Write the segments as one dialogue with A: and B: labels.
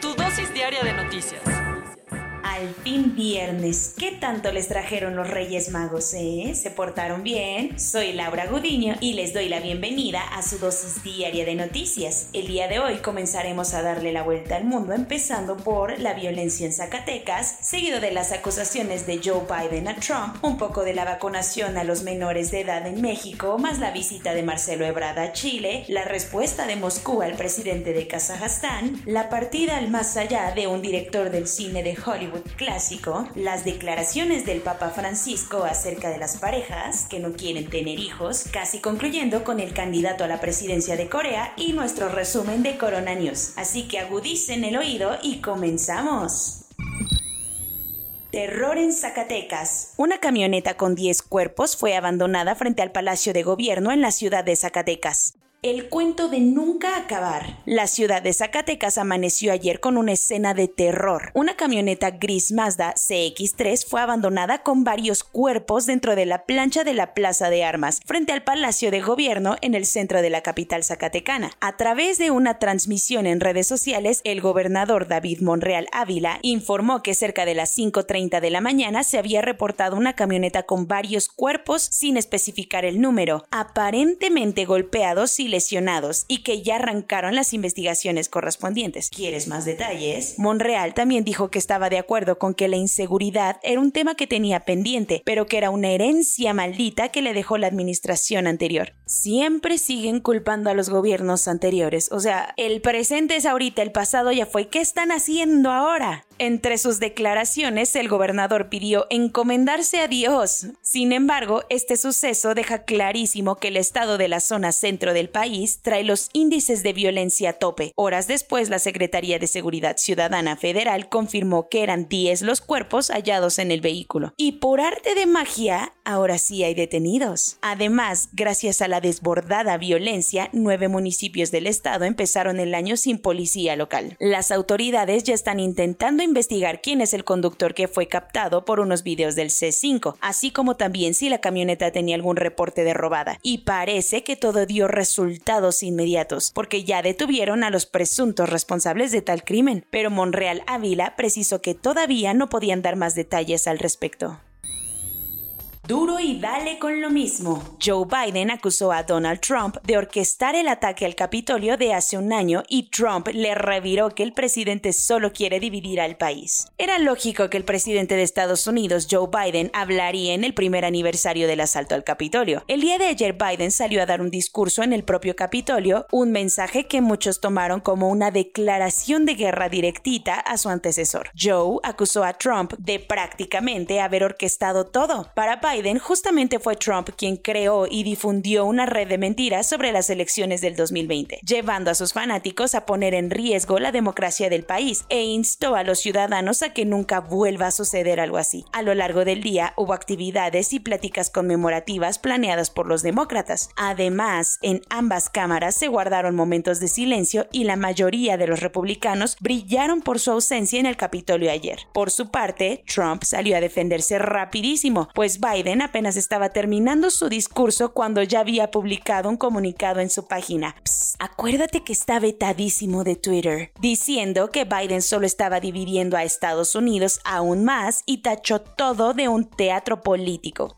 A: Tu dosis diaria de noticias.
B: Al fin viernes, ¿qué tanto les trajeron los Reyes Magos, eh? ¿Se portaron bien? Soy Laura Gudiño y les doy la bienvenida a su dosis diaria de noticias. El día de hoy comenzaremos a darle la vuelta al mundo empezando por la violencia en Zacatecas, seguido de las acusaciones de Joe Biden a Trump, un poco de la vacunación a los menores de edad en México, más la visita de Marcelo Ebrard a Chile, la respuesta de Moscú al presidente de Kazajstán, la partida al más allá de un director del cine de Hollywood clásico, las declaraciones del Papa Francisco acerca de las parejas que no quieren tener hijos, casi concluyendo con el candidato a la presidencia de Corea y nuestro resumen de Corona News. Así que agudicen el oído y comenzamos. Terror en Zacatecas. Una camioneta con 10 cuerpos fue abandonada frente al Palacio de Gobierno en la ciudad de Zacatecas. El cuento de nunca acabar. La ciudad de Zacatecas amaneció ayer con una escena de terror. Una camioneta gris Mazda CX3 fue abandonada con varios cuerpos dentro de la plancha de la Plaza de Armas, frente al Palacio de Gobierno en el centro de la capital zacatecana. A través de una transmisión en redes sociales, el gobernador David Monreal Ávila informó que cerca de las 5.30 de la mañana se había reportado una camioneta con varios cuerpos sin especificar el número, aparentemente golpeados y lesionados y que ya arrancaron las investigaciones correspondientes. ¿Quieres más detalles? Monreal también dijo que estaba de acuerdo con que la inseguridad era un tema que tenía pendiente, pero que era una herencia maldita que le dejó la administración anterior. Siempre siguen culpando a los gobiernos anteriores, o sea, el presente es ahorita, el pasado ya fue. ¿Qué están haciendo ahora? Entre sus declaraciones, el gobernador pidió encomendarse a Dios. Sin embargo, este suceso deja clarísimo que el estado de la zona centro del país trae los índices de violencia a tope. Horas después, la Secretaría de Seguridad Ciudadana Federal confirmó que eran 10 los cuerpos hallados en el vehículo. Y por arte de magia, ahora sí hay detenidos. Además, gracias a la desbordada violencia, nueve municipios del estado empezaron el año sin policía local. Las autoridades ya están intentando investigar quién es el conductor que fue captado por unos videos del C5, así como también si la camioneta tenía algún reporte de robada. Y parece que todo dio resultados inmediatos, porque ya detuvieron a los presuntos responsables de tal crimen, pero Monreal Ávila precisó que todavía no podían dar más detalles al respecto. Duro y dale con lo mismo. Joe Biden acusó a Donald Trump de orquestar el ataque al Capitolio de hace un año y Trump le reviró que el presidente solo quiere dividir al país. Era lógico que el presidente de Estados Unidos, Joe Biden, hablaría en el primer aniversario del asalto al Capitolio. El día de ayer Biden salió a dar un discurso en el propio Capitolio, un mensaje que muchos tomaron como una declaración de guerra directita a su antecesor. Joe acusó a Trump de prácticamente haber orquestado todo para justamente fue Trump quien creó y difundió una red de mentiras sobre las elecciones del 2020, llevando a sus fanáticos a poner en riesgo la democracia del país e instó a los ciudadanos a que nunca vuelva a suceder algo así. A lo largo del día hubo actividades y pláticas conmemorativas planeadas por los demócratas. Además, en ambas cámaras se guardaron momentos de silencio y la mayoría de los republicanos brillaron por su ausencia en el Capitolio ayer. Por su parte, Trump salió a defenderse rapidísimo, pues Biden apenas estaba terminando su discurso cuando ya había publicado un comunicado en su página. acuérdate que está vetadísimo de Twitter, diciendo que Biden solo estaba dividiendo a Estados Unidos aún más y tachó todo de un teatro político.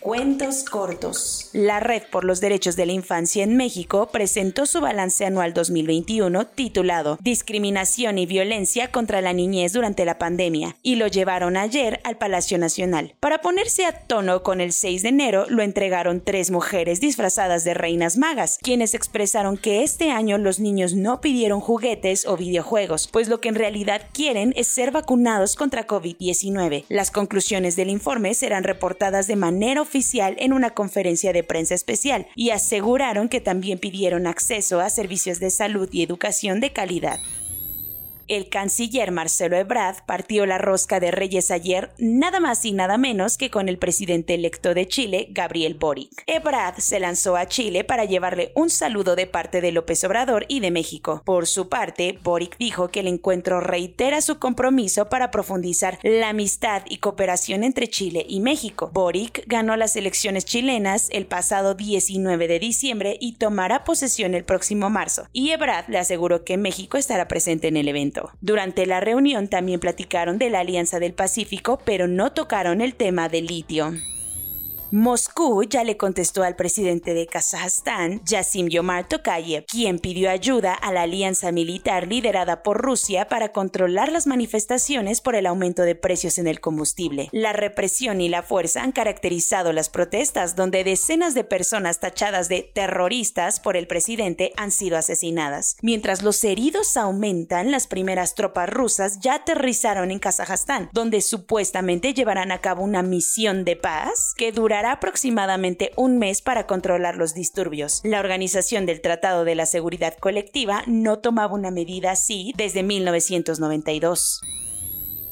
B: Cuentos cortos. La Red por los Derechos de la Infancia en México presentó su balance anual 2021 titulado Discriminación y Violencia contra la Niñez durante la pandemia y lo llevaron ayer al Palacio Nacional. Para ponerse a tono con el 6 de enero lo entregaron tres mujeres disfrazadas de reinas magas, quienes expresaron que este año los niños no pidieron juguetes o videojuegos, pues lo que en realidad quieren es ser vacunados contra COVID-19. Las conclusiones del informe serán reportadas de manera oficial en una conferencia de prensa especial y aseguraron que también pidieron acceso a servicios de salud y educación de calidad. El canciller Marcelo Ebrard partió la rosca de Reyes ayer nada más y nada menos que con el presidente electo de Chile, Gabriel Boric. Ebrard se lanzó a Chile para llevarle un saludo de parte de López Obrador y de México. Por su parte, Boric dijo que el encuentro reitera su compromiso para profundizar la amistad y cooperación entre Chile y México. Boric ganó las elecciones chilenas el pasado 19 de diciembre y tomará posesión el próximo marzo. Y Ebrard le aseguró que México estará presente en el evento. Durante la reunión también platicaron de la Alianza del Pacífico, pero no tocaron el tema del litio. Moscú ya le contestó al presidente de Kazajstán, Yasim Yomar Tokayev, quien pidió ayuda a la alianza militar liderada por Rusia para controlar las manifestaciones por el aumento de precios en el combustible. La represión y la fuerza han caracterizado las protestas, donde decenas de personas tachadas de terroristas por el presidente han sido asesinadas. Mientras los heridos aumentan, las primeras tropas rusas ya aterrizaron en Kazajstán, donde supuestamente llevarán a cabo una misión de paz que durará aproximadamente un mes para controlar los disturbios. La Organización del Tratado de la Seguridad Colectiva no tomaba una medida así desde 1992.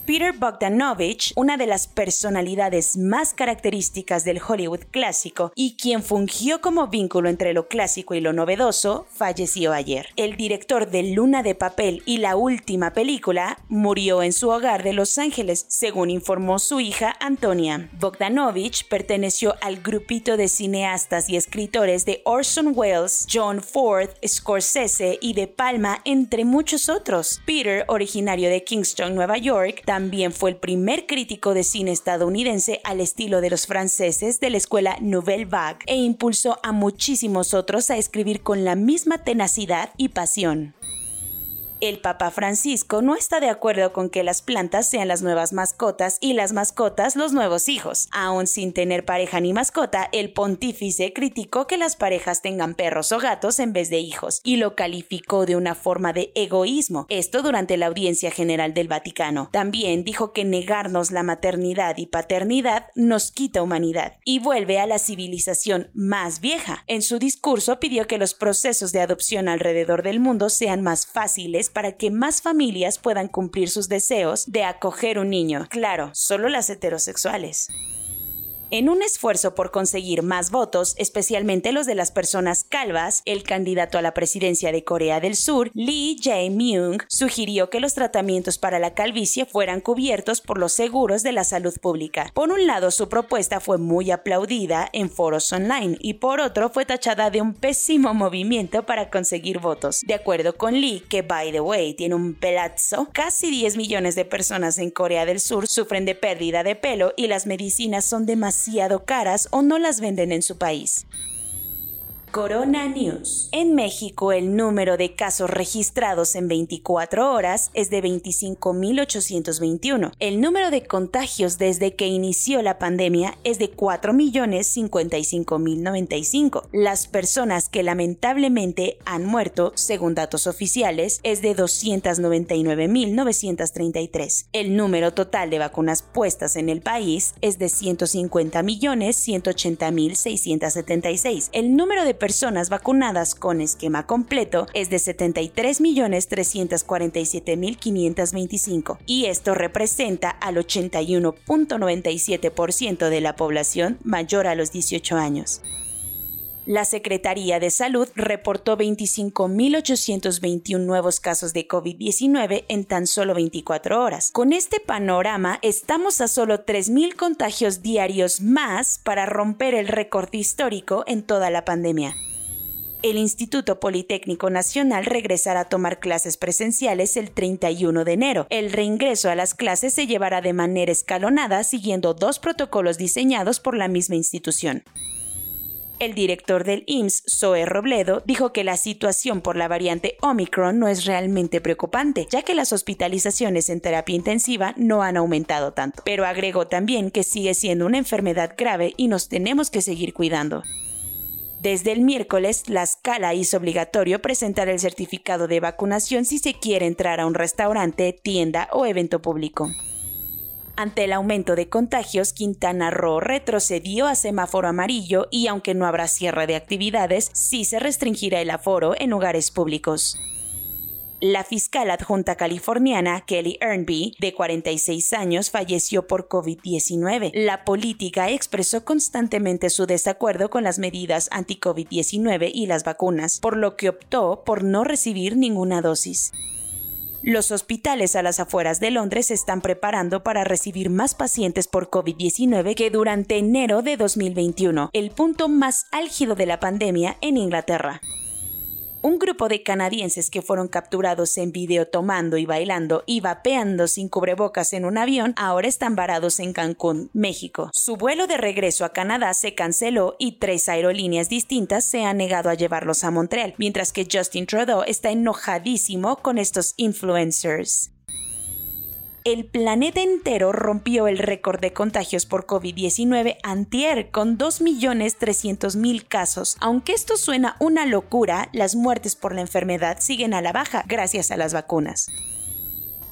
B: Peter Bogdanovich, una de las personalidades más características del Hollywood clásico y quien fungió como vínculo entre lo clásico y lo novedoso, falleció ayer. El director de Luna de Papel y la última película murió en su hogar de Los Ángeles, según informó su hija Antonia. Bogdanovich perteneció al grupito de cineastas y escritores de Orson Welles, John Ford, Scorsese y De Palma, entre muchos otros. Peter, originario de Kingston, Nueva York, también fue el primer crítico de cine estadounidense al estilo de los franceses de la escuela Nouvelle Vague e impulsó a muchísimos otros a escribir con la misma tenacidad y pasión. El Papa Francisco no está de acuerdo con que las plantas sean las nuevas mascotas y las mascotas los nuevos hijos. Aún sin tener pareja ni mascota, el pontífice criticó que las parejas tengan perros o gatos en vez de hijos y lo calificó de una forma de egoísmo, esto durante la audiencia general del Vaticano. También dijo que negarnos la maternidad y paternidad nos quita humanidad y vuelve a la civilización más vieja. En su discurso pidió que los procesos de adopción alrededor del mundo sean más fáciles para que más familias puedan cumplir sus deseos de acoger un niño. Claro, solo las heterosexuales. En un esfuerzo por conseguir más votos, especialmente los de las personas calvas, el candidato a la presidencia de Corea del Sur, Lee Jae-myung, sugirió que los tratamientos para la calvicie fueran cubiertos por los seguros de la salud pública. Por un lado, su propuesta fue muy aplaudida en foros online y por otro fue tachada de un pésimo movimiento para conseguir votos. De acuerdo con Lee, que by the way tiene un pelazo, casi 10 millones de personas en Corea del Sur sufren de pérdida de pelo y las medicinas son demasiado caras o no las venden en su país. Corona News. En México, el número de casos registrados en 24 horas es de 25.821. El número de contagios desde que inició la pandemia es de 4.055.095. Las personas que lamentablemente han muerto, según datos oficiales, es de 299.933. El número total de vacunas puestas en el país es de 150.180.676. El número de personas vacunadas con esquema completo es de 73.347.525 y esto representa al 81.97% de la población mayor a los 18 años. La Secretaría de Salud reportó 25.821 nuevos casos de COVID-19 en tan solo 24 horas. Con este panorama, estamos a solo 3.000 contagios diarios más para romper el récord histórico en toda la pandemia. El Instituto Politécnico Nacional regresará a tomar clases presenciales el 31 de enero. El reingreso a las clases se llevará de manera escalonada siguiendo dos protocolos diseñados por la misma institución. El director del IMSS, Zoe Robledo, dijo que la situación por la variante Omicron no es realmente preocupante, ya que las hospitalizaciones en terapia intensiva no han aumentado tanto, pero agregó también que sigue siendo una enfermedad grave y nos tenemos que seguir cuidando. Desde el miércoles, la escala hizo obligatorio presentar el certificado de vacunación si se quiere entrar a un restaurante, tienda o evento público. Ante el aumento de contagios, Quintana Roo retrocedió a semáforo amarillo y aunque no habrá cierre de actividades, sí se restringirá el aforo en lugares públicos. La fiscal adjunta californiana Kelly Ernby, de 46 años, falleció por COVID-19. La política expresó constantemente su desacuerdo con las medidas anti-COVID-19 y las vacunas, por lo que optó por no recibir ninguna dosis. Los hospitales a las afueras de Londres se están preparando para recibir más pacientes por COVID-19 que durante enero de 2021, el punto más álgido de la pandemia en Inglaterra. Un grupo de canadienses que fueron capturados en video tomando y bailando y vapeando sin cubrebocas en un avión ahora están varados en Cancún, México. Su vuelo de regreso a Canadá se canceló y tres aerolíneas distintas se han negado a llevarlos a Montreal, mientras que Justin Trudeau está enojadísimo con estos influencers el planeta entero rompió el récord de contagios por COVID-19 antier con 2.300.000 casos. Aunque esto suena una locura, las muertes por la enfermedad siguen a la baja gracias a las vacunas.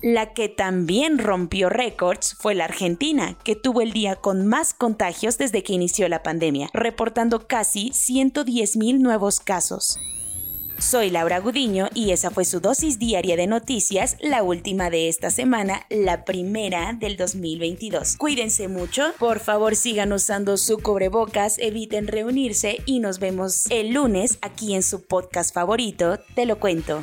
B: La que también rompió récords fue la Argentina, que tuvo el día con más contagios desde que inició la pandemia, reportando casi 110.000 nuevos casos. Soy Laura Gudiño y esa fue su dosis diaria de noticias, la última de esta semana, la primera del 2022. Cuídense mucho, por favor sigan usando su cubrebocas, eviten reunirse y nos vemos el lunes aquí en su podcast favorito, Te lo cuento.